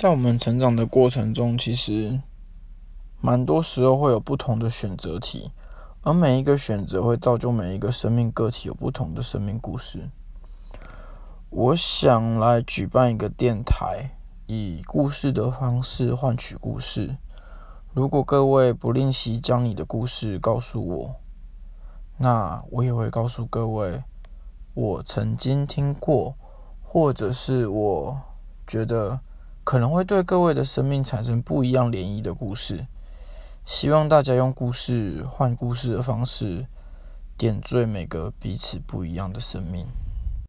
在我们成长的过程中，其实蛮多时候会有不同的选择题，而每一个选择会造就每一个生命个体有不同的生命故事。我想来举办一个电台，以故事的方式换取故事。如果各位不吝惜将你的故事告诉我，那我也会告诉各位我曾经听过，或者是我觉得。可能会对各位的生命产生不一样涟漪的故事，希望大家用故事换故事的方式，点缀每个彼此不一样的生命。